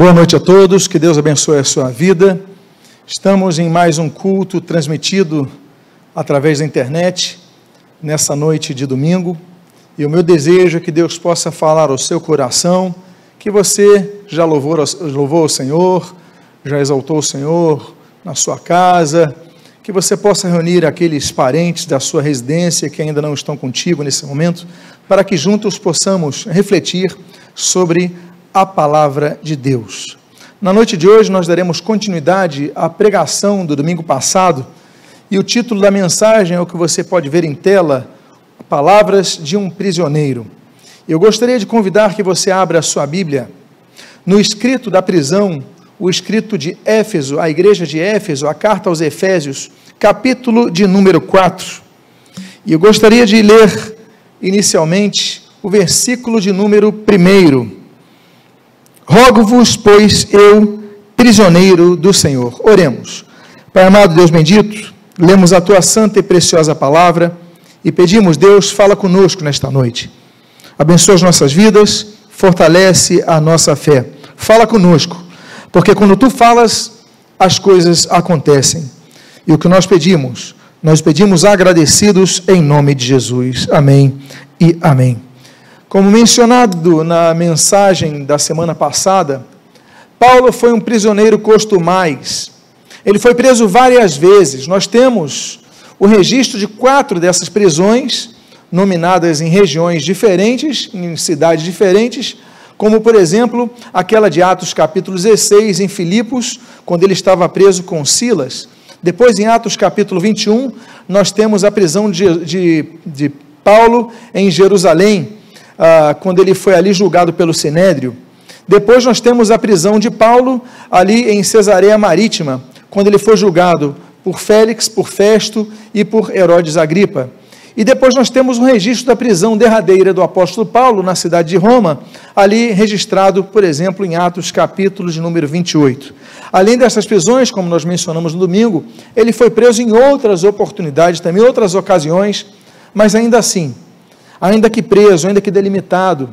Boa noite a todos, que Deus abençoe a sua vida. Estamos em mais um culto transmitido através da internet, nessa noite de domingo, e o meu desejo é que Deus possa falar ao seu coração, que você já louvou, louvou o Senhor, já exaltou o Senhor na sua casa, que você possa reunir aqueles parentes da sua residência que ainda não estão contigo nesse momento, para que juntos possamos refletir sobre a palavra de Deus. Na noite de hoje, nós daremos continuidade à pregação do domingo passado, e o título da mensagem é o que você pode ver em tela: Palavras de um Prisioneiro. Eu gostaria de convidar que você abra a sua Bíblia no escrito da prisão, o escrito de Éfeso, a igreja de Éfeso, a carta aos Efésios, capítulo de número 4. E eu gostaria de ler inicialmente o versículo de número 1 Rogo-vos, pois, eu, prisioneiro do Senhor. Oremos. Pai amado, Deus bendito, lemos a tua santa e preciosa palavra e pedimos, Deus, fala conosco nesta noite. Abençoa as nossas vidas, fortalece a nossa fé. Fala conosco, porque quando tu falas, as coisas acontecem. E o que nós pedimos, nós pedimos agradecidos em nome de Jesus. Amém e amém. Como mencionado na mensagem da semana passada, Paulo foi um prisioneiro costumais. Ele foi preso várias vezes. Nós temos o registro de quatro dessas prisões, nominadas em regiões diferentes, em cidades diferentes, como por exemplo aquela de Atos capítulo 16 em Filipos, quando ele estava preso com Silas. Depois em Atos capítulo 21, nós temos a prisão de, de, de Paulo em Jerusalém, ah, quando ele foi ali julgado pelo Sinédrio. Depois nós temos a prisão de Paulo ali em Cesareia Marítima, quando ele foi julgado por Félix, por Festo e por Herodes Agripa. E depois nós temos um registro da prisão derradeira do apóstolo Paulo na cidade de Roma, ali registrado, por exemplo, em Atos capítulo de número 28. Além dessas prisões, como nós mencionamos no domingo, ele foi preso em outras oportunidades, também outras ocasiões, mas ainda assim, ainda que preso, ainda que delimitado,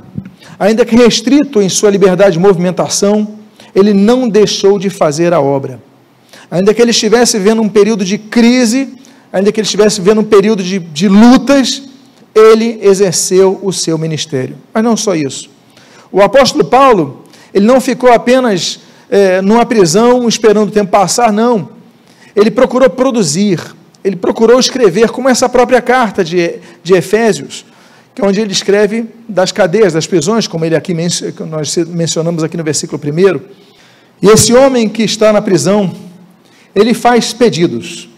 ainda que restrito em sua liberdade de movimentação, ele não deixou de fazer a obra. Ainda que ele estivesse vivendo um período de crise, ainda que ele estivesse vivendo um período de, de lutas, ele exerceu o seu ministério. Mas não só isso. O apóstolo Paulo, ele não ficou apenas é, numa prisão esperando o tempo passar, não. Ele procurou produzir, ele procurou escrever, como essa própria carta de, de Efésios, que é onde ele escreve das cadeias, das prisões, como ele aqui nós mencionamos aqui no versículo 1. E esse homem que está na prisão, ele faz pedidos.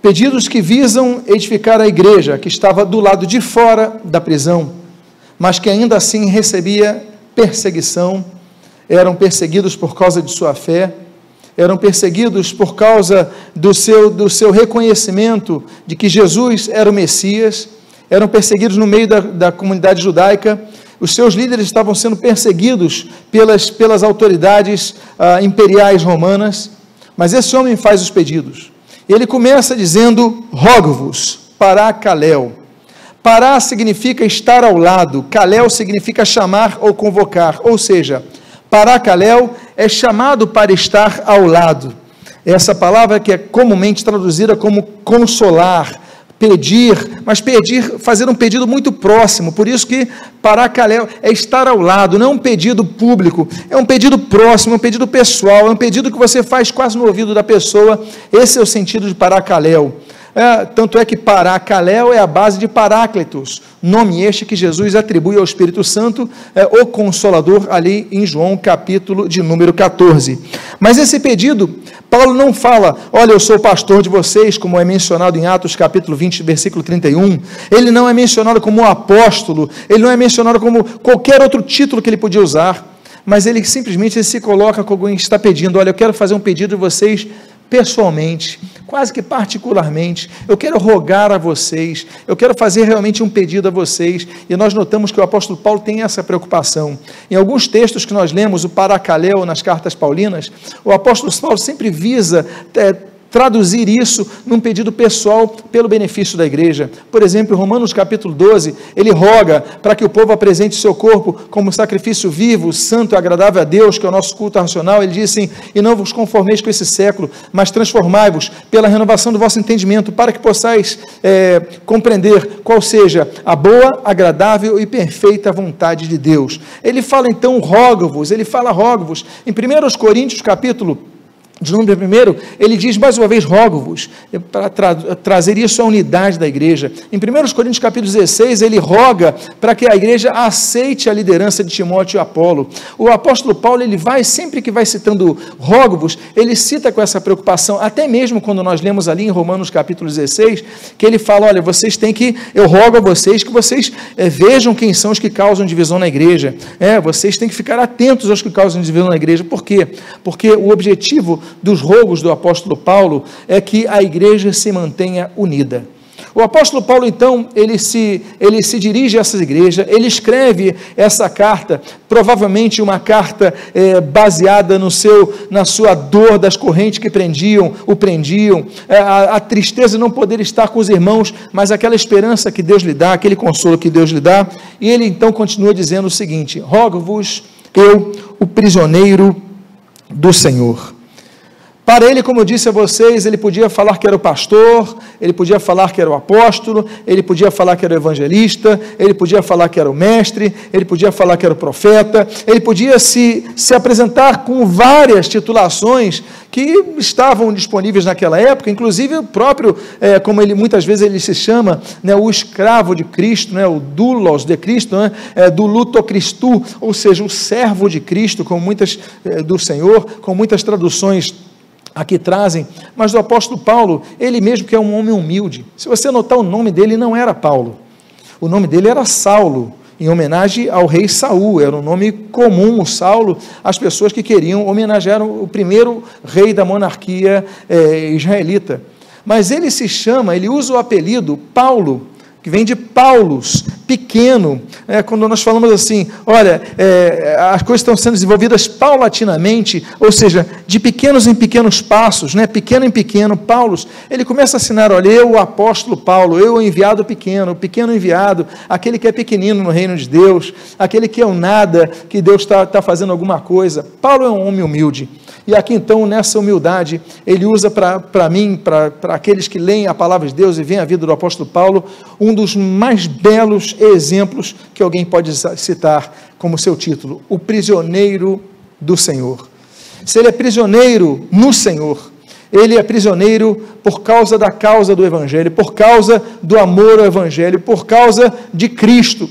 Pedidos que visam edificar a igreja que estava do lado de fora da prisão, mas que ainda assim recebia perseguição, eram perseguidos por causa de sua fé, eram perseguidos por causa do seu, do seu reconhecimento de que Jesus era o Messias eram perseguidos no meio da, da comunidade judaica, os seus líderes estavam sendo perseguidos pelas, pelas autoridades ah, imperiais romanas, mas esse homem faz os pedidos. Ele começa dizendo: rogo-vos, para Caléu. Pará significa estar ao lado, Caléu significa chamar ou convocar, ou seja, para Caléu é chamado para estar ao lado. Essa palavra que é comumente traduzida como consolar, pedir, mas pedir, fazer um pedido muito próximo. Por isso que paracaléu é estar ao lado, não é um pedido público, é um pedido próximo, é um pedido pessoal, é um pedido que você faz quase no ouvido da pessoa. Esse é o sentido de paracaléu. É, tanto é que Paracaléu é a base de Paráclitos, nome este que Jesus atribui ao Espírito Santo, é, o Consolador, ali em João capítulo de número 14. Mas esse pedido, Paulo não fala, olha, eu sou pastor de vocês, como é mencionado em Atos capítulo 20, versículo 31. Ele não é mencionado como apóstolo, ele não é mencionado como qualquer outro título que ele podia usar, mas ele simplesmente se coloca como está pedindo, olha, eu quero fazer um pedido de vocês pessoalmente, quase que particularmente. Eu quero rogar a vocês, eu quero fazer realmente um pedido a vocês, e nós notamos que o apóstolo Paulo tem essa preocupação. Em alguns textos que nós lemos, o Paracaleu nas cartas paulinas, o apóstolo Paulo sempre visa é, traduzir isso num pedido pessoal pelo benefício da igreja. Por exemplo, em Romanos capítulo 12, ele roga para que o povo apresente seu corpo como sacrifício vivo, santo e agradável a Deus, que é o nosso culto racional. Ele diz assim: E não vos conformeis com esse século, mas transformai-vos pela renovação do vosso entendimento, para que possais é, compreender qual seja a boa, agradável e perfeita vontade de Deus. Ele fala então, rogo-vos, ele fala rogo-vos. Em 1 Coríntios capítulo de número primeiro, ele diz mais uma vez, rogo-vos, para tra trazer isso à unidade da igreja. Em 1 Coríntios capítulo 16, ele roga para que a igreja aceite a liderança de Timóteo e Apolo. O apóstolo Paulo, ele vai, sempre que vai citando rogo-vos, ele cita com essa preocupação, até mesmo quando nós lemos ali em Romanos capítulo 16, que ele fala, olha, vocês têm que, eu rogo a vocês que vocês é, vejam quem são os que causam divisão na igreja. É, vocês têm que ficar atentos aos que causam divisão na igreja. Por quê? Porque o objetivo dos rogos do apóstolo Paulo é que a igreja se mantenha unida. O apóstolo Paulo, então, ele se, ele se dirige a essa igreja, ele escreve essa carta, provavelmente uma carta é, baseada no seu, na sua dor das correntes que prendiam, o prendiam, é, a, a tristeza de não poder estar com os irmãos, mas aquela esperança que Deus lhe dá, aquele consolo que Deus lhe dá. E ele então continua dizendo o seguinte: Rogo-vos, eu, o prisioneiro do Senhor para ele, como eu disse a vocês, ele podia falar que era o pastor, ele podia falar que era o apóstolo, ele podia falar que era o evangelista, ele podia falar que era o mestre, ele podia falar que era o profeta, ele podia se, se apresentar com várias titulações que estavam disponíveis naquela época, inclusive o próprio, é, como ele muitas vezes ele se chama, né, o escravo de Cristo, né, o doulos de Cristo, né, é, do luto Cristo, ou seja, o servo de Cristo, com muitas é, do Senhor, com muitas traduções aqui trazem, mas do apóstolo Paulo, ele mesmo que é um homem humilde. Se você notar o nome dele não era Paulo. O nome dele era Saulo, em homenagem ao rei Saul, era um nome comum, o Saulo, as pessoas que queriam homenagear o primeiro rei da monarquia é, israelita. Mas ele se chama, ele usa o apelido Paulo, que vem de Paulos, pequeno. É, quando nós falamos assim, olha, é, as coisas estão sendo desenvolvidas paulatinamente, ou seja, de pequenos em pequenos passos, né, pequeno em pequeno, Paulos, ele começa a assinar, olha, eu, o apóstolo Paulo, eu, o enviado pequeno, o pequeno enviado, aquele que é pequenino no reino de Deus, aquele que é o nada, que Deus está tá fazendo alguma coisa. Paulo é um homem humilde. E aqui então, nessa humildade, ele usa para mim, para aqueles que leem a palavra de Deus e veem a vida do apóstolo Paulo, um dos mais belos exemplos que alguém pode citar como seu título: O prisioneiro do Senhor. Se ele é prisioneiro no Senhor, ele é prisioneiro por causa da causa do Evangelho, por causa do amor ao Evangelho, por causa de Cristo.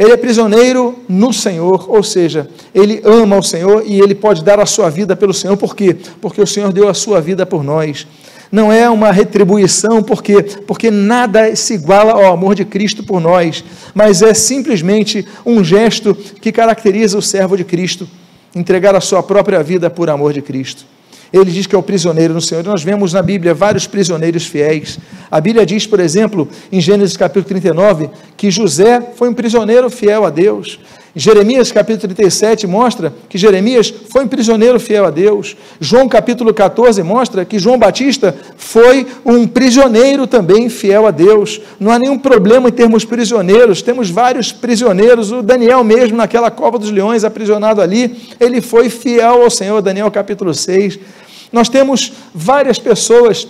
Ele é prisioneiro no Senhor, ou seja, ele ama o Senhor e ele pode dar a sua vida pelo Senhor, por quê? Porque o Senhor deu a sua vida por nós. Não é uma retribuição, por quê? Porque nada se iguala ao amor de Cristo por nós, mas é simplesmente um gesto que caracteriza o servo de Cristo, entregar a sua própria vida por amor de Cristo. Ele diz que é o prisioneiro no Senhor. Nós vemos na Bíblia vários prisioneiros fiéis. A Bíblia diz, por exemplo, em Gênesis capítulo 39, que José foi um prisioneiro fiel a Deus. Jeremias capítulo 37 mostra que Jeremias foi um prisioneiro fiel a Deus. João capítulo 14 mostra que João Batista foi um prisioneiro também fiel a Deus. Não há nenhum problema em termos prisioneiros, temos vários prisioneiros. O Daniel mesmo naquela cova dos leões, aprisionado ali, ele foi fiel ao Senhor, Daniel capítulo 6. Nós temos várias pessoas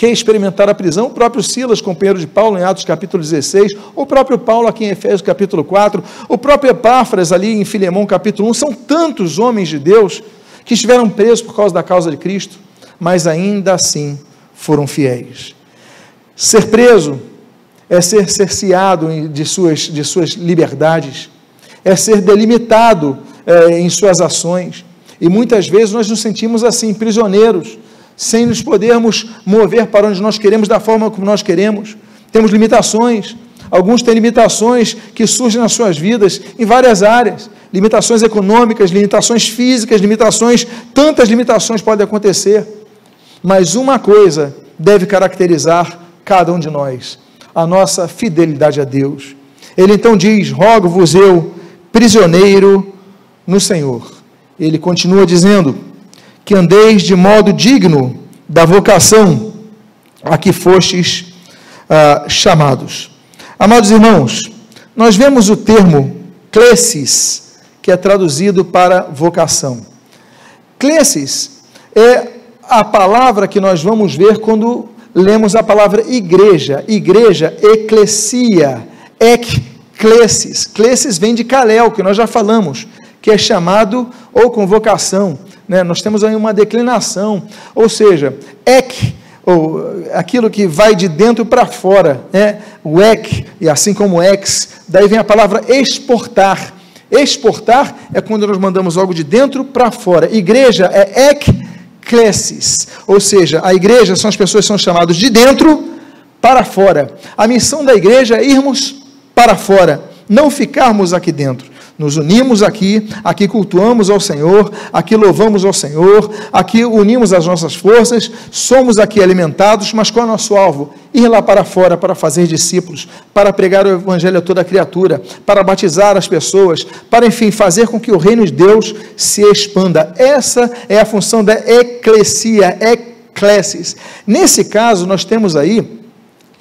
que experimentaram a prisão, o próprio Silas, companheiro de Paulo, em Atos capítulo 16, o próprio Paulo aqui em Efésios capítulo 4, o próprio Epáfras ali em Filemão capítulo 1, são tantos homens de Deus que estiveram presos por causa da causa de Cristo, mas ainda assim foram fiéis. Ser preso é ser cerceado de suas, de suas liberdades, é ser delimitado é, em suas ações, e muitas vezes nós nos sentimos assim, prisioneiros, sem nos podermos mover para onde nós queremos, da forma como nós queremos. Temos limitações. Alguns têm limitações que surgem nas suas vidas em várias áreas. Limitações econômicas, limitações físicas, limitações, tantas limitações podem acontecer. Mas uma coisa deve caracterizar cada um de nós: a nossa fidelidade a Deus. Ele então diz: Rogo-vos eu, prisioneiro no Senhor ele continua dizendo: que andeis de modo digno da vocação a que fostes ah, chamados. Amados irmãos, nós vemos o termo clesis, que é traduzido para vocação. Clesis é a palavra que nós vamos ver quando lemos a palavra igreja. Igreja, eclesia, eclesis. Clesis vem de kalel, que nós já falamos, que é chamado ou convocação. Né? Nós temos aí uma declinação, ou seja, ek, ou aquilo que vai de dentro para fora, né? o ek, e assim como ex, daí vem a palavra exportar. Exportar é quando nós mandamos algo de dentro para fora. Igreja é eclesis, ou seja, a igreja são as pessoas que são chamadas de dentro para fora. A missão da igreja é irmos para fora, não ficarmos aqui dentro nos unimos aqui, aqui cultuamos ao Senhor, aqui louvamos ao Senhor, aqui unimos as nossas forças, somos aqui alimentados, mas qual é o nosso alvo? Ir lá para fora para fazer discípulos, para pregar o Evangelho a toda criatura, para batizar as pessoas, para, enfim, fazer com que o reino de Deus se expanda. Essa é a função da eclesia, eclesis. Nesse caso, nós temos aí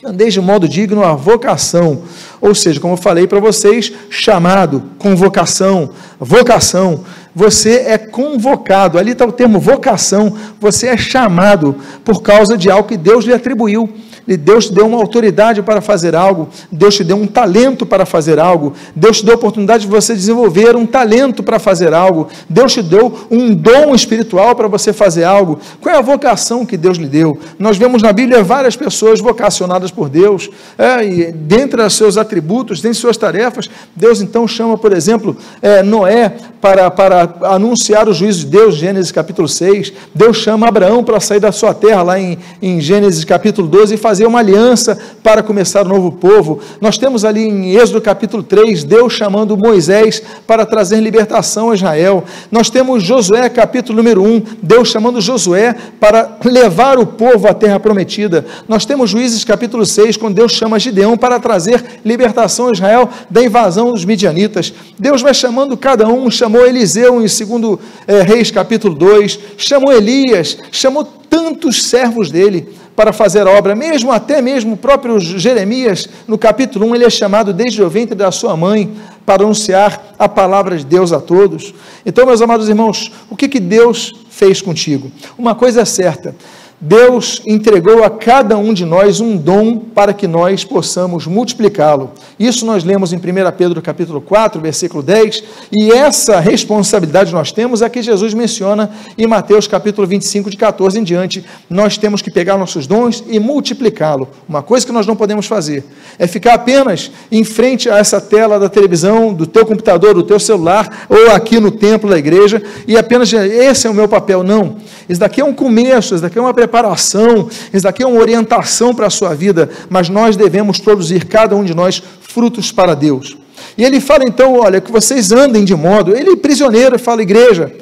Andeis de modo digno a vocação, ou seja, como eu falei para vocês, chamado, convocação, vocação. Você é convocado, ali está o termo vocação, você é chamado por causa de algo que Deus lhe atribuiu. Deus te deu uma autoridade para fazer algo, Deus te deu um talento para fazer algo, Deus te deu a oportunidade de você desenvolver um talento para fazer algo, Deus te deu um dom espiritual para você fazer algo. Qual é a vocação que Deus lhe deu? Nós vemos na Bíblia várias pessoas vocacionadas por Deus, é, e dentre os seus atributos, dentre suas tarefas, Deus então chama, por exemplo, é, Noé para, para anunciar o juízo de Deus, Gênesis capítulo 6, Deus chama Abraão para sair da sua terra, lá em, em Gênesis capítulo 12, e fazer fazer uma aliança para começar um novo povo. Nós temos ali em Êxodo capítulo 3, Deus chamando Moisés para trazer libertação a Israel. Nós temos Josué capítulo número 1, Deus chamando Josué para levar o povo à terra prometida. Nós temos Juízes capítulo 6, quando Deus chama Gideão para trazer libertação a Israel da invasão dos midianitas. Deus vai chamando cada um, chamou Eliseu em 2 é, Reis capítulo 2, chamou Elias, chamou tantos servos dele para fazer obra, mesmo até mesmo o próprio Jeremias, no capítulo 1, ele é chamado desde o ventre da sua mãe para anunciar a palavra de Deus a todos. Então, meus amados irmãos, o que, que Deus fez contigo? Uma coisa é certa, Deus entregou a cada um de nós um dom para que nós possamos multiplicá-lo. Isso nós lemos em 1 Pedro capítulo 4, versículo 10, e essa responsabilidade nós temos é que Jesus menciona em Mateus capítulo 25, de 14 em diante. Nós temos que pegar nossos dons e multiplicá-lo. Uma coisa que nós não podemos fazer é ficar apenas em frente a essa tela da televisão, do teu computador, do teu celular, ou aqui no templo da igreja, e apenas esse é o meu papel. Não. Isso daqui é um começo, isso daqui é uma preparação isso daqui é uma orientação para a sua vida, mas nós devemos produzir, cada um de nós, frutos para Deus. E ele fala então: olha, que vocês andem de modo, ele prisioneiro, fala, igreja,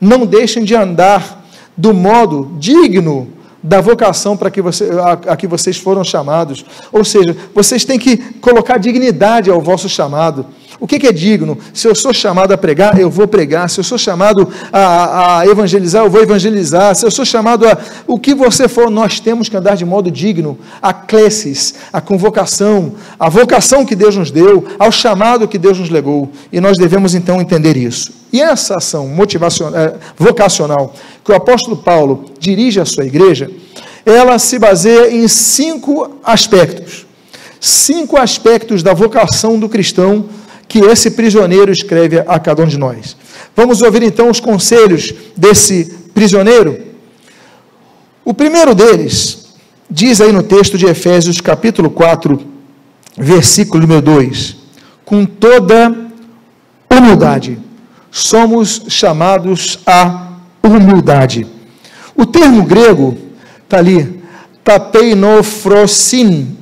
não deixem de andar do modo digno da vocação para que você, a, a, que vocês foram chamados. Ou seja, vocês têm que colocar dignidade ao vosso chamado. O que, é digno? Se eu sou chamado a pregar, eu vou pregar. Se eu sou chamado a, a, evangelizar, eu vou evangelizar. Se eu sou chamado a. O que você for, nós temos que andar de modo digno. A clesis, a convocação, a vocação que Deus nos deu, ao chamado que Deus nos legou. E nós devemos então entender isso. E essa ação motivacional, eh, vocacional que o apóstolo Paulo dirige à sua igreja, ela se baseia em cinco aspectos. Cinco aspectos da vocação do cristão que esse prisioneiro escreve a cada um de nós. Vamos ouvir então os conselhos desse prisioneiro. O primeiro deles diz aí no texto de Efésios, capítulo 4, versículo número 2: com toda humildade, somos chamados à humildade. O termo grego está ali, tapeinofrosine,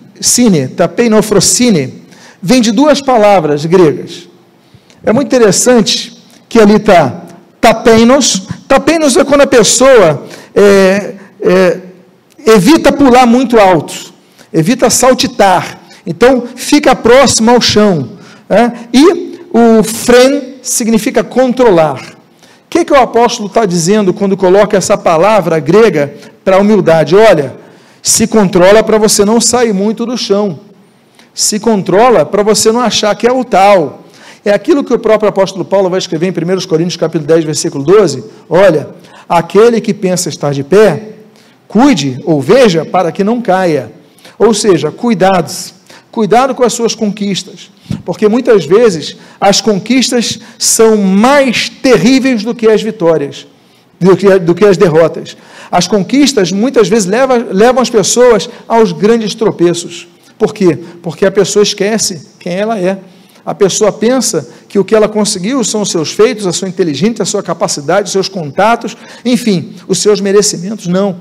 tapeinofrosine, vem de duas palavras gregas. É muito interessante que ali está tapeinos. Tapeinos é quando a pessoa é, é, evita pular muito alto, evita saltitar. Então, fica próximo ao chão. É? E o fren significa controlar. O que, que o apóstolo está dizendo quando coloca essa palavra grega, para humildade. Olha, se controla para você não sair muito do chão. Se controla para você não achar que é o tal. É aquilo que o próprio apóstolo Paulo vai escrever em 1 Coríntios capítulo 10, versículo 12. Olha, aquele que pensa estar de pé, cuide ou veja para que não caia. Ou seja, cuidados. Cuidado com as suas conquistas, porque muitas vezes as conquistas são mais terríveis do que as vitórias, do que, do que as derrotas. As conquistas muitas vezes levam, levam as pessoas aos grandes tropeços. Por quê? Porque a pessoa esquece quem ela é. A pessoa pensa que o que ela conseguiu são os seus feitos, a sua inteligência, a sua capacidade, os seus contatos, enfim, os seus merecimentos. Não.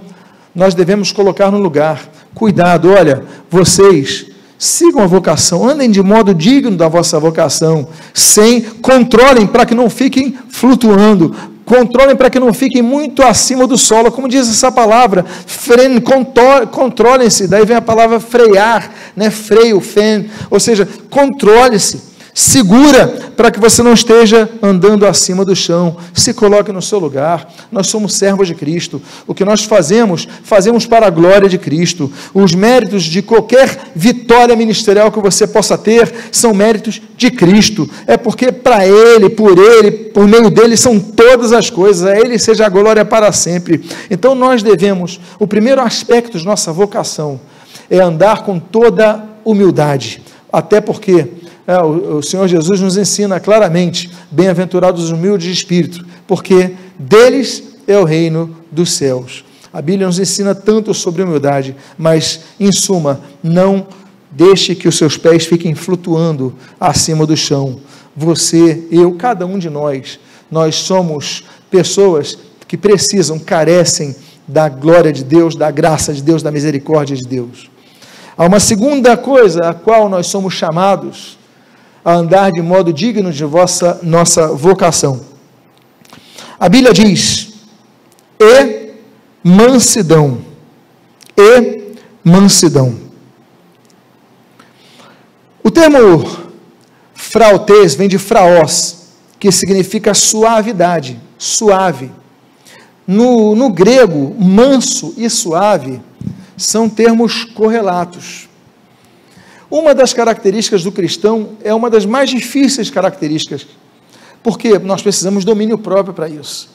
Nós devemos colocar no lugar. Cuidado, olha, vocês sigam a vocação, andem de modo digno da vossa vocação, sem controlem para que não fiquem flutuando, controlem para que não fiquem muito acima do solo, como diz essa palavra, controlem-se, daí vem a palavra frear, né? freio, fen, ou seja, controle-se segura para que você não esteja andando acima do chão. Se coloque no seu lugar. Nós somos servos de Cristo. O que nós fazemos, fazemos para a glória de Cristo. Os méritos de qualquer vitória ministerial que você possa ter são méritos de Cristo. É porque para Ele, por Ele, por meio dele são todas as coisas. A Ele seja a glória para sempre. Então nós devemos, o primeiro aspecto de nossa vocação é andar com toda humildade. Até porque é, o, o Senhor Jesus nos ensina claramente: bem-aventurados os humildes de espírito, porque deles é o reino dos céus. A Bíblia nos ensina tanto sobre humildade, mas, em suma, não deixe que os seus pés fiquem flutuando acima do chão. Você, eu, cada um de nós, nós somos pessoas que precisam, carecem da glória de Deus, da graça de Deus, da misericórdia de Deus. Há uma segunda coisa a qual nós somos chamados a andar de modo digno de vossa nossa vocação. A Bíblia diz: e mansidão. E mansidão. O termo frautês vem de fraos, que significa suavidade, suave. No, no grego, manso e suave são termos correlatos. Uma das características do cristão é uma das mais difíceis características, porque nós precisamos domínio próprio para isso.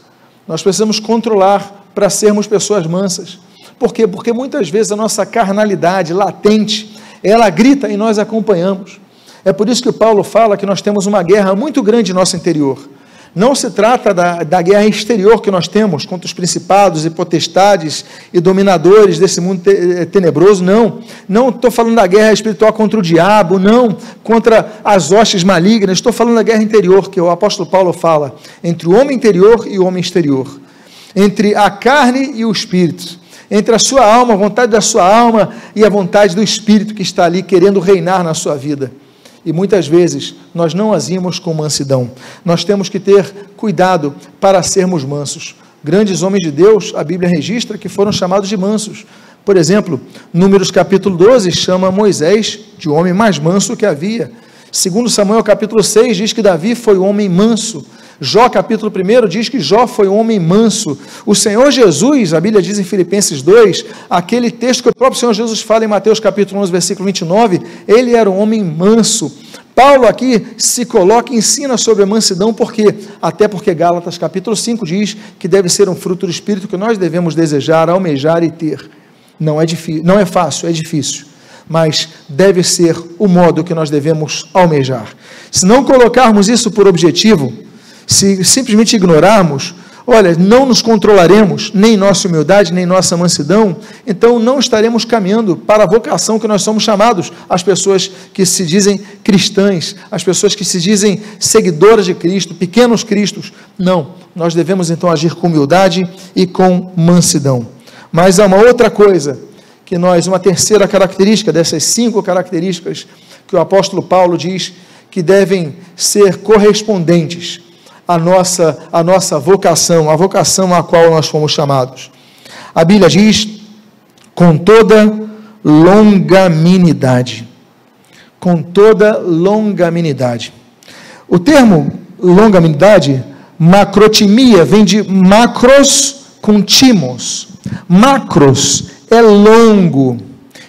Nós precisamos controlar para sermos pessoas mansas. Por quê? Porque muitas vezes a nossa carnalidade latente, ela grita e nós acompanhamos. É por isso que Paulo fala que nós temos uma guerra muito grande em nosso interior. Não se trata da, da guerra exterior que nós temos contra os principados e potestades e dominadores desse mundo te, eh, tenebroso, não. Não estou falando da guerra espiritual contra o diabo, não. Contra as hostes malignas. Estou falando da guerra interior, que o apóstolo Paulo fala, entre o homem interior e o homem exterior. Entre a carne e o espírito. Entre a sua alma, a vontade da sua alma e a vontade do espírito que está ali querendo reinar na sua vida e muitas vezes nós não agimos com mansidão. Nós temos que ter cuidado para sermos mansos. Grandes homens de Deus, a Bíblia registra que foram chamados de mansos. Por exemplo, Números capítulo 12 chama Moisés de homem mais manso que havia. Segundo Samuel capítulo 6 diz que Davi foi o homem manso. Jó, capítulo 1, diz que Jó foi um homem manso. O Senhor Jesus, a Bíblia diz em Filipenses 2, aquele texto que o próprio Senhor Jesus fala em Mateus capítulo 11, versículo 29, ele era um homem manso. Paulo aqui se coloca e ensina sobre a mansidão, por quê? Até porque Gálatas capítulo 5 diz que deve ser um fruto do Espírito que nós devemos desejar, almejar e ter. Não é, difícil, não é fácil, é difícil mas deve ser o modo que nós devemos almejar. Se não colocarmos isso por objetivo, se simplesmente ignorarmos, olha, não nos controlaremos, nem nossa humildade, nem nossa mansidão, então não estaremos caminhando para a vocação que nós somos chamados, as pessoas que se dizem cristãs, as pessoas que se dizem seguidoras de Cristo, pequenos cristos. Não, nós devemos então agir com humildade e com mansidão. Mas há uma outra coisa que nós, uma terceira característica dessas cinco características que o apóstolo Paulo diz que devem ser correspondentes a nossa, a nossa vocação, a vocação a qual nós fomos chamados. A Bíblia diz, com toda longanimidade. Com toda longanimidade. O termo longanimidade, macrotimia, vem de macros com timos. Macros é longo.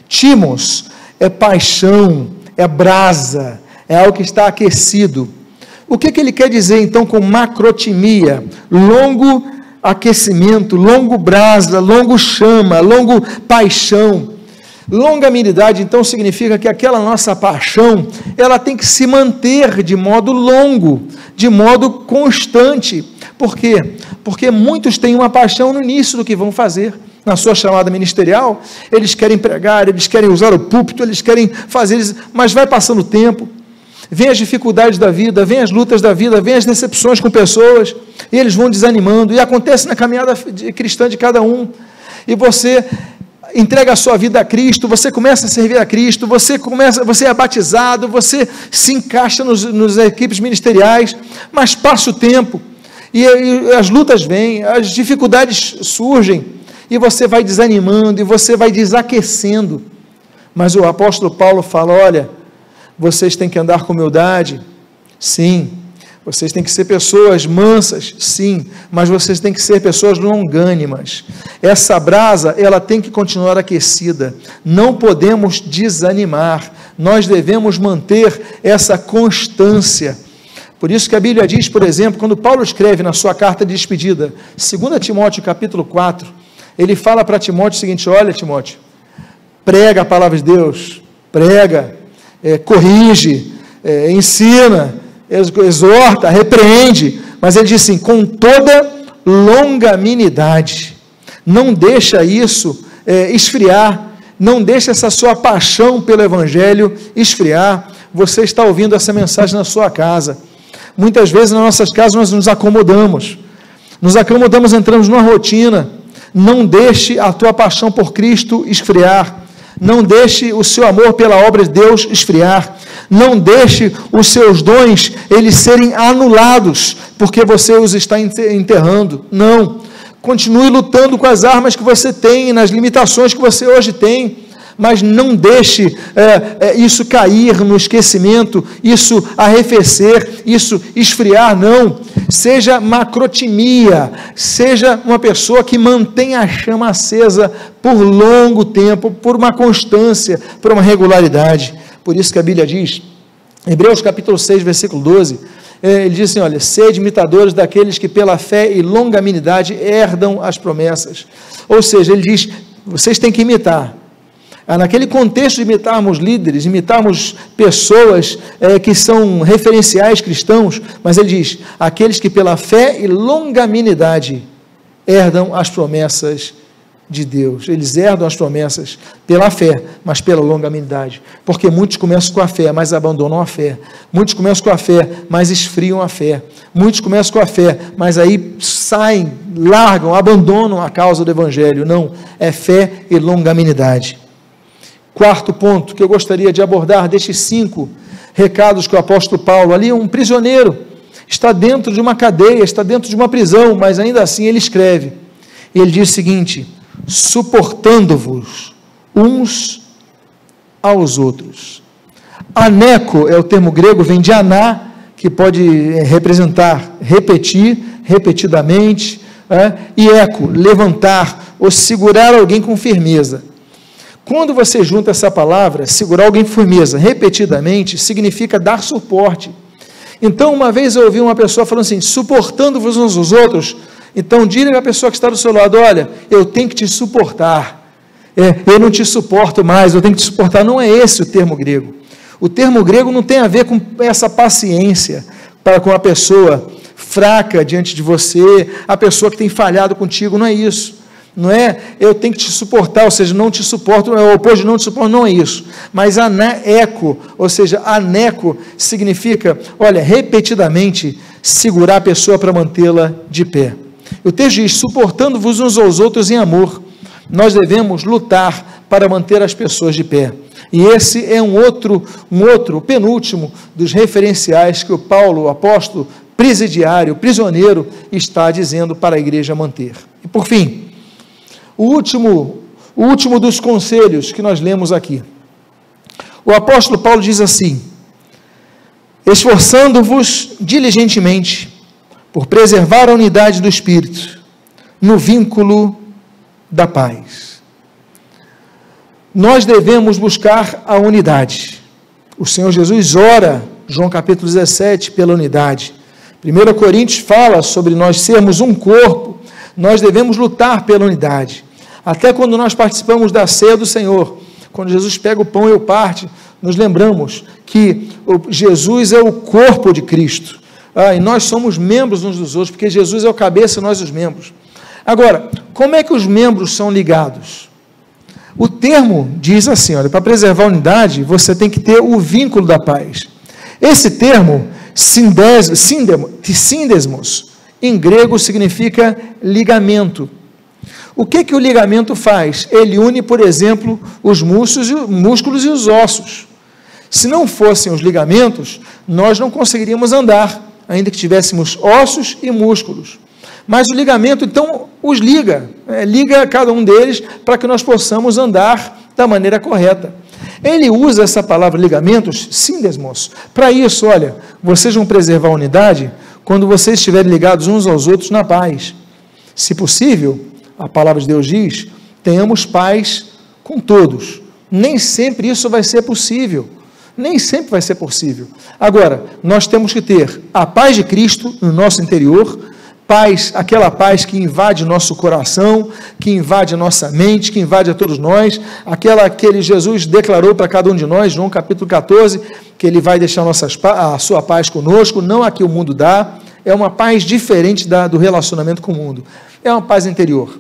Timos é paixão, é brasa, é algo que está aquecido. O que, que ele quer dizer então com macrotimia? Longo aquecimento, longo brasa, longo chama, longo paixão. Longanimidade, então, significa que aquela nossa paixão, ela tem que se manter de modo longo, de modo constante. Por quê? Porque muitos têm uma paixão no início do que vão fazer, na sua chamada ministerial, eles querem pregar, eles querem usar o púlpito, eles querem fazer, mas vai passando o tempo, vem as dificuldades da vida, vem as lutas da vida, vem as decepções com pessoas, e eles vão desanimando, e acontece na caminhada cristã de cada um, e você entrega a sua vida a Cristo, você começa a servir a Cristo, você começa, você é batizado, você se encaixa nos, nos equipes ministeriais, mas passa o tempo, e, e as lutas vêm, as dificuldades surgem, e você vai desanimando, e você vai desaquecendo. Mas o apóstolo Paulo fala: olha, vocês têm que andar com humildade, sim. Vocês têm que ser pessoas mansas, sim, mas vocês têm que ser pessoas longânimas. Essa brasa, ela tem que continuar aquecida. Não podemos desanimar. Nós devemos manter essa constância. Por isso que a Bíblia diz, por exemplo, quando Paulo escreve na sua carta de despedida, 2 Timóteo capítulo 4, ele fala para Timóteo o seguinte: olha, Timóteo, prega a palavra de Deus, prega, é, corrige, é, ensina, exorta, repreende, mas ele diz assim: com toda longanimidade, não deixa isso é, esfriar, não deixa essa sua paixão pelo Evangelho esfriar. Você está ouvindo essa mensagem na sua casa. Muitas vezes nas nossas casas nós nos acomodamos, nos acomodamos, entramos numa rotina não deixe a tua paixão por Cristo esfriar. Não deixe o seu amor pela obra de Deus esfriar. Não deixe os seus dons eles serem anulados porque você os está enterrando. Não. Continue lutando com as armas que você tem, nas limitações que você hoje tem mas não deixe é, é, isso cair no esquecimento, isso arrefecer, isso esfriar, não. Seja macrotimia, seja uma pessoa que mantenha a chama acesa por longo tempo, por uma constância, por uma regularidade. Por isso que a Bíblia diz, Hebreus capítulo 6, versículo 12, é, ele diz assim: olha, sede imitadores daqueles que pela fé e longanimidade herdam as promessas. Ou seja, ele diz: vocês têm que imitar, naquele contexto imitarmos líderes, imitarmos pessoas é, que são referenciais cristãos, mas ele diz: aqueles que pela fé e longanimidade herdam as promessas de Deus. Eles herdam as promessas pela fé, mas pela longanimidade. Porque muitos começam com a fé, mas abandonam a fé. Muitos começam com a fé, mas esfriam a fé. Muitos começam com a fé, mas aí saem, largam, abandonam a causa do Evangelho. Não, é fé e longanimidade. Quarto ponto que eu gostaria de abordar destes cinco recados que o apóstolo Paulo, ali um prisioneiro, está dentro de uma cadeia, está dentro de uma prisão, mas ainda assim ele escreve. Ele diz o seguinte: suportando-vos uns aos outros. Aneco é o termo grego, vem de aná, que pode representar repetir, repetidamente, é? e eco, levantar ou segurar alguém com firmeza. Quando você junta essa palavra, segurar alguém firmeza, repetidamente, significa dar suporte. Então, uma vez eu ouvi uma pessoa falando assim, suportando-vos uns aos outros, então diga à pessoa que está do seu lado, olha, eu tenho que te suportar. É, eu não te suporto mais, eu tenho que te suportar. Não é esse o termo grego. O termo grego não tem a ver com essa paciência para com a pessoa fraca diante de você, a pessoa que tem falhado contigo, não é isso não é eu tenho que te suportar, ou seja, não te suporto, é o oposto de não te suporto, não é isso. Mas aneco, ou seja, aneco significa, olha, repetidamente segurar a pessoa para mantê-la de pé. O texto diz: suportando-vos uns aos outros em amor. Nós devemos lutar para manter as pessoas de pé. E esse é um outro, um outro, penúltimo dos referenciais que o Paulo, o apóstolo, presidiário, prisioneiro, está dizendo para a igreja manter. E por fim, o último, o último dos conselhos que nós lemos aqui. O apóstolo Paulo diz assim: esforçando-vos diligentemente por preservar a unidade do espírito no vínculo da paz. Nós devemos buscar a unidade. O Senhor Jesus ora, João capítulo 17, pela unidade. 1 Coríntios fala sobre nós sermos um corpo, nós devemos lutar pela unidade. Até quando nós participamos da ceia do Senhor, quando Jesus pega o pão e o parte, nos lembramos que Jesus é o corpo de Cristo. Ah, e nós somos membros uns dos outros, porque Jesus é o cabeça e nós os membros. Agora, como é que os membros são ligados? O termo diz assim: olha, para preservar a unidade, você tem que ter o vínculo da paz. Esse termo, síndesmos, em grego significa ligamento. O que, que o ligamento faz? Ele une, por exemplo, os músculos, e os ossos. Se não fossem os ligamentos, nós não conseguiríamos andar, ainda que tivéssemos ossos e músculos. Mas o ligamento, então, os liga, é, liga cada um deles para que nós possamos andar da maneira correta. Ele usa essa palavra ligamentos, síndesmos, para isso, olha, vocês vão preservar a unidade quando vocês estiverem ligados uns aos outros na paz. Se possível, a palavra de Deus diz, tenhamos paz com todos. Nem sempre isso vai ser possível. Nem sempre vai ser possível. Agora, nós temos que ter a paz de Cristo no nosso interior, paz, aquela paz que invade nosso coração, que invade nossa mente, que invade a todos nós, aquela que ele, Jesus declarou para cada um de nós, João capítulo 14, que ele vai deixar nossas, a sua paz conosco, não a que o mundo dá, é uma paz diferente da, do relacionamento com o mundo, é uma paz interior.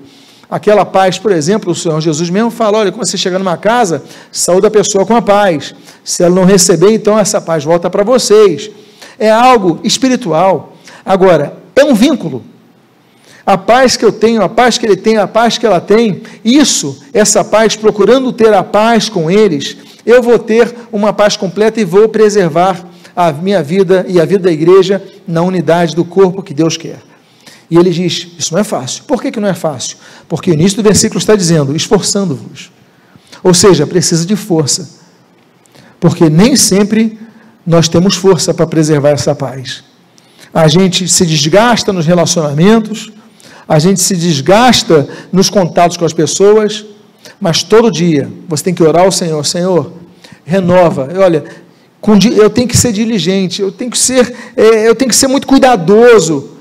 Aquela paz, por exemplo, o Senhor Jesus mesmo fala: olha, quando você chegar numa casa, saúde a pessoa com a paz. Se ela não receber, então essa paz volta para vocês. É algo espiritual. Agora, é um vínculo. A paz que eu tenho, a paz que ele tem, a paz que ela tem, isso, essa paz, procurando ter a paz com eles, eu vou ter uma paz completa e vou preservar a minha vida e a vida da igreja na unidade do corpo que Deus quer. E ele diz: Isso não é fácil. Por que, que não é fácil? Porque o início do versículo está dizendo: esforçando-vos. Ou seja, precisa de força. Porque nem sempre nós temos força para preservar essa paz. A gente se desgasta nos relacionamentos, a gente se desgasta nos contatos com as pessoas, mas todo dia você tem que orar ao Senhor: Senhor, renova. Olha, eu tenho que ser diligente, eu tenho que ser, é, eu tenho que ser muito cuidadoso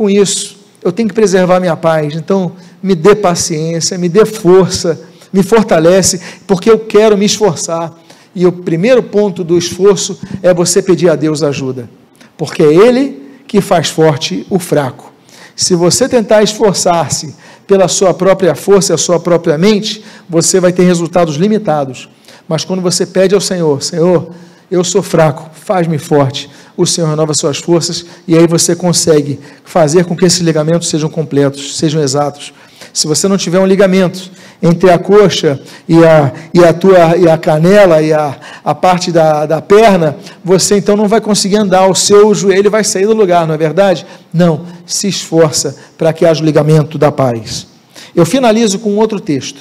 com isso. Eu tenho que preservar minha paz. Então, me dê paciência, me dê força, me fortalece, porque eu quero me esforçar. E o primeiro ponto do esforço é você pedir a Deus ajuda, porque é Ele que faz forte o fraco. Se você tentar esforçar-se pela sua própria força, a sua própria mente, você vai ter resultados limitados. Mas quando você pede ao Senhor, Senhor, eu sou fraco, faz-me forte. O Senhor renova suas forças e aí você consegue fazer com que esses ligamentos sejam completos, sejam exatos. Se você não tiver um ligamento entre a coxa e a, e a, tua, e a canela e a, a parte da, da perna, você então não vai conseguir andar, o seu joelho vai sair do lugar, não é verdade? Não, se esforça para que haja o ligamento da paz. Eu finalizo com outro texto,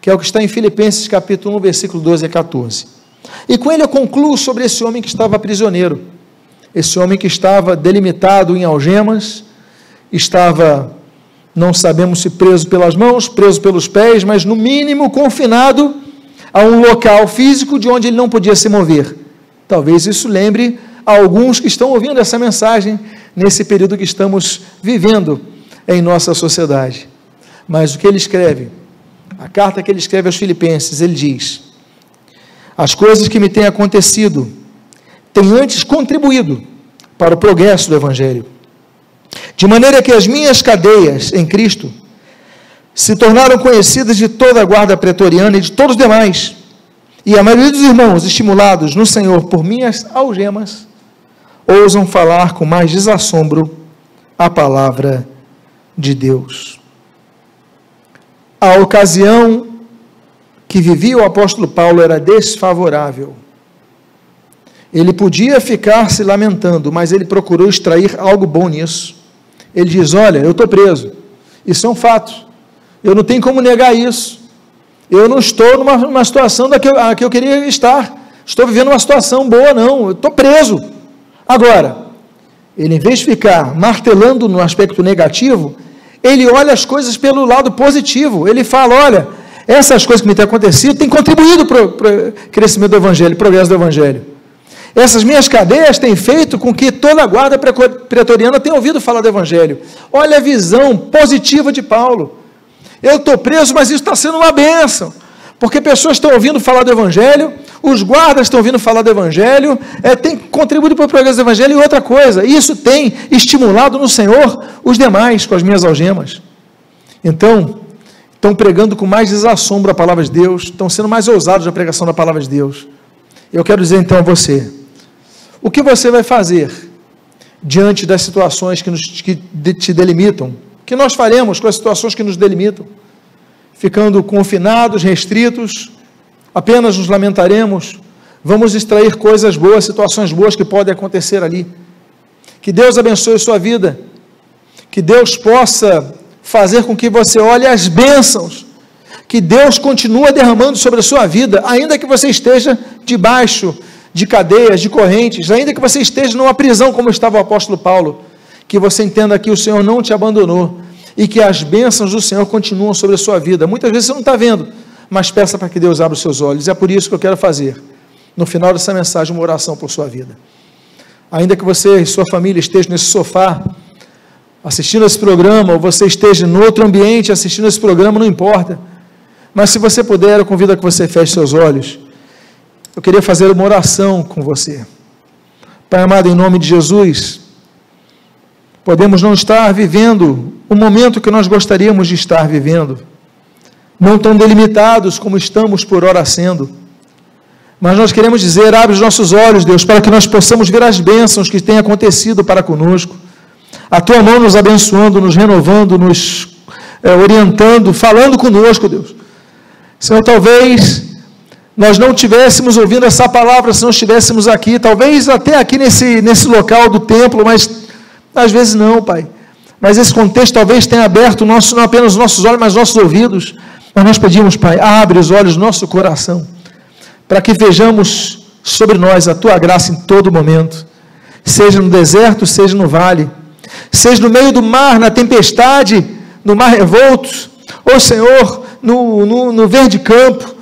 que é o que está em Filipenses capítulo 1, versículo 12 a 14. E com ele eu concluo sobre esse homem que estava prisioneiro, esse homem que estava delimitado em algemas, estava, não sabemos se preso pelas mãos, preso pelos pés, mas no mínimo confinado a um local físico de onde ele não podia se mover. Talvez isso lembre a alguns que estão ouvindo essa mensagem nesse período que estamos vivendo em nossa sociedade. Mas o que ele escreve, a carta que ele escreve aos Filipenses, ele diz: as coisas que me têm acontecido têm antes contribuído para o progresso do Evangelho. De maneira que as minhas cadeias em Cristo se tornaram conhecidas de toda a guarda pretoriana e de todos os demais. E a maioria dos irmãos, estimulados no Senhor por minhas algemas, ousam falar com mais desassombro a palavra de Deus. A ocasião que vivia o apóstolo Paulo era desfavorável. Ele podia ficar se lamentando, mas ele procurou extrair algo bom nisso. Ele diz: Olha, eu estou preso. Isso é um fato. Eu não tenho como negar isso. Eu não estou numa, numa situação da que a que eu queria estar. Estou vivendo uma situação boa, não. Eu estou preso. Agora, ele, em vez de ficar martelando no aspecto negativo, ele olha as coisas pelo lado positivo. Ele fala: olha, essas coisas que me têm acontecido têm contribuído para o crescimento do Evangelho, progresso do Evangelho. Essas minhas cadeias têm feito com que toda a guarda pretoriana tenha ouvido falar do Evangelho. Olha a visão positiva de Paulo. Eu estou preso, mas isso está sendo uma bênção. Porque pessoas estão ouvindo falar do Evangelho, os guardas estão ouvindo falar do Evangelho, é, tem contribuído para o progresso do Evangelho e outra coisa, isso tem estimulado no Senhor os demais com as minhas algemas. Então, estão pregando com mais desassombro a palavra de Deus, estão sendo mais ousados na pregação da palavra de Deus. Eu quero dizer então a você, o que você vai fazer diante das situações que, nos, que te delimitam? O que nós faremos com as situações que nos delimitam? Ficando confinados, restritos, apenas nos lamentaremos? Vamos extrair coisas boas, situações boas que podem acontecer ali. Que Deus abençoe sua vida. Que Deus possa fazer com que você olhe as bênçãos que Deus continua derramando sobre a sua vida, ainda que você esteja debaixo de cadeias, de correntes, ainda que você esteja numa prisão, como estava o apóstolo Paulo, que você entenda que o Senhor não te abandonou e que as bênçãos do Senhor continuam sobre a sua vida. Muitas vezes você não está vendo, mas peça para que Deus abra os seus olhos. É por isso que eu quero fazer, no final dessa mensagem, uma oração por sua vida. Ainda que você e sua família estejam nesse sofá, assistindo esse programa, ou você esteja em outro ambiente assistindo esse programa, não importa. Mas se você puder, eu convido a que você feche seus olhos eu queria fazer uma oração com você. Pai amado, em nome de Jesus, podemos não estar vivendo o momento que nós gostaríamos de estar vivendo, não tão delimitados como estamos por hora sendo. Mas nós queremos dizer: abre os nossos olhos, Deus, para que nós possamos ver as bênçãos que têm acontecido para conosco. A tua mão nos abençoando, nos renovando, nos é, orientando, falando conosco, Deus. Senhor, talvez nós não tivéssemos ouvindo essa palavra se não estivéssemos aqui, talvez até aqui nesse, nesse local do templo, mas às vezes não, Pai. Mas esse contexto talvez tenha aberto nosso, não apenas os nossos olhos, mas nossos ouvidos. Mas nós pedimos, Pai, abre os olhos do nosso coração, para que vejamos sobre nós a tua graça em todo momento, seja no deserto, seja no vale, seja no meio do mar, na tempestade, no mar revolto, ou Senhor, no, no, no verde campo,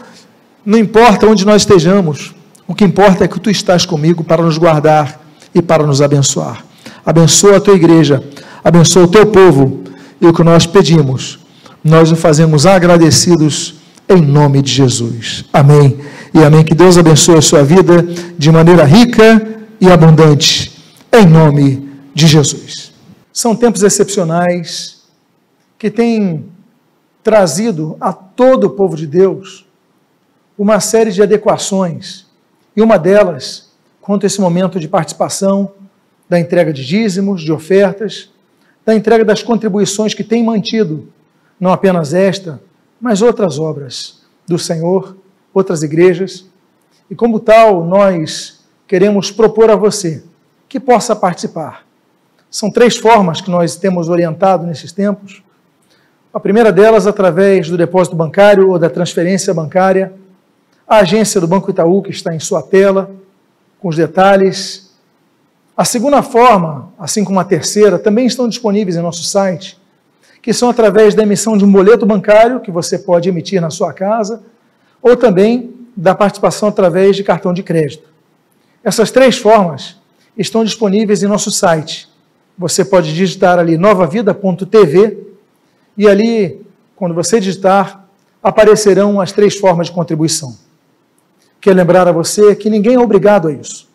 não importa onde nós estejamos, o que importa é que tu estás comigo para nos guardar e para nos abençoar. Abençoa a tua igreja, abençoa o teu povo, e o que nós pedimos, nós o fazemos agradecidos em nome de Jesus. Amém. E amém. Que Deus abençoe a sua vida de maneira rica e abundante, em nome de Jesus. São tempos excepcionais que têm trazido a todo o povo de Deus uma série de adequações, e uma delas, quanto a esse momento de participação, da entrega de dízimos, de ofertas, da entrega das contribuições que tem mantido, não apenas esta, mas outras obras do Senhor, outras igrejas, e como tal, nós queremos propor a você que possa participar. São três formas que nós temos orientado nesses tempos. A primeira delas, através do depósito bancário ou da transferência bancária a agência do Banco Itaú, que está em sua tela, com os detalhes. A segunda forma, assim como a terceira, também estão disponíveis em nosso site, que são através da emissão de um boleto bancário que você pode emitir na sua casa, ou também da participação através de cartão de crédito. Essas três formas estão disponíveis em nosso site. Você pode digitar ali novavida.tv e ali, quando você digitar, aparecerão as três formas de contribuição. Quero lembrar a você que ninguém é obrigado a isso.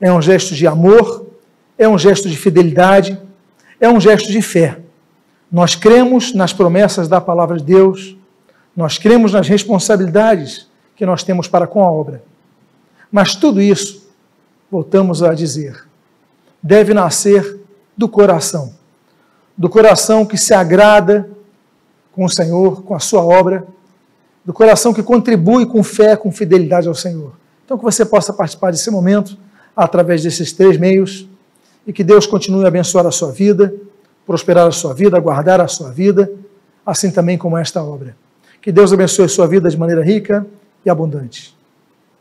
É um gesto de amor, é um gesto de fidelidade, é um gesto de fé. Nós cremos nas promessas da palavra de Deus, nós cremos nas responsabilidades que nós temos para com a obra. Mas tudo isso, voltamos a dizer, deve nascer do coração. Do coração que se agrada com o Senhor, com a sua obra do coração que contribui com fé, com fidelidade ao Senhor. Então, que você possa participar desse momento através desses três meios e que Deus continue a abençoar a sua vida, prosperar a sua vida, guardar a sua vida, assim também como esta obra. Que Deus abençoe a sua vida de maneira rica e abundante.